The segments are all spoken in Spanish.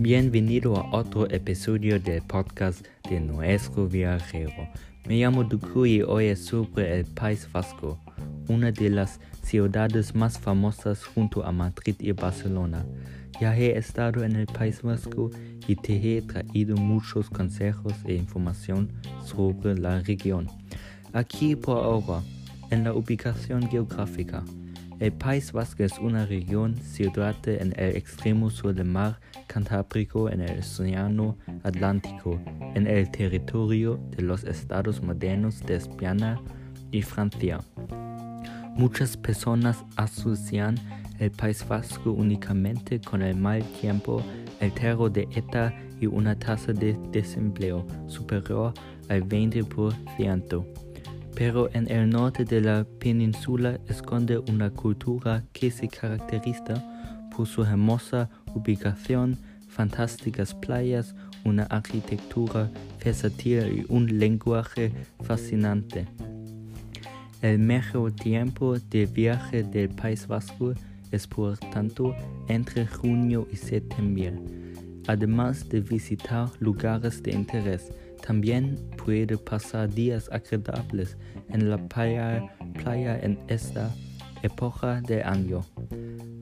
Bienvenido a otro episodio del podcast de nuestro viajero. Me llamo Duku y hoy es sobre el País Vasco, una de las ciudades más famosas junto a Madrid y Barcelona. Ya he estado en el País Vasco y te he traído muchos consejos e información sobre la región. Aquí por ahora, en la ubicación geográfica. El País Vasco es una región situada en el extremo sur del mar Cantábrico en el Océano Atlántico, en el territorio de los estados modernos de España y Francia. Muchas personas asocian el País Vasco únicamente con el mal tiempo, el terror de ETA y una tasa de desempleo superior al 20% pero en el norte de la península esconde una cultura que se caracteriza por su hermosa ubicación, fantásticas playas, una arquitectura versátil y un lenguaje fascinante. El mejor tiempo de viaje del País Vasco es por tanto entre junio y septiembre, además de visitar lugares de interés también puede pasar días agradables en la playa, en esta época del año.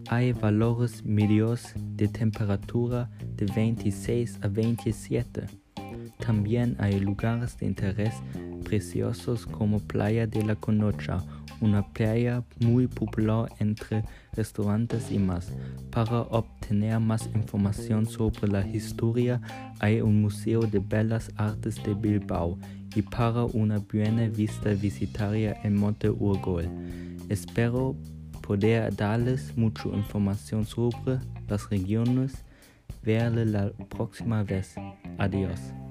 Hay valores medios de temperatura de 26 a 27. También hay lugares de interés preciosos como Playa de la Conocha una playa muy popular entre restaurantes y más. Para obtener más información sobre la historia hay un Museo de Bellas Artes de Bilbao y para una buena vista visitaría el Monte Urgol. Espero poder darles mucha información sobre las regiones. Verle la próxima vez. Adiós.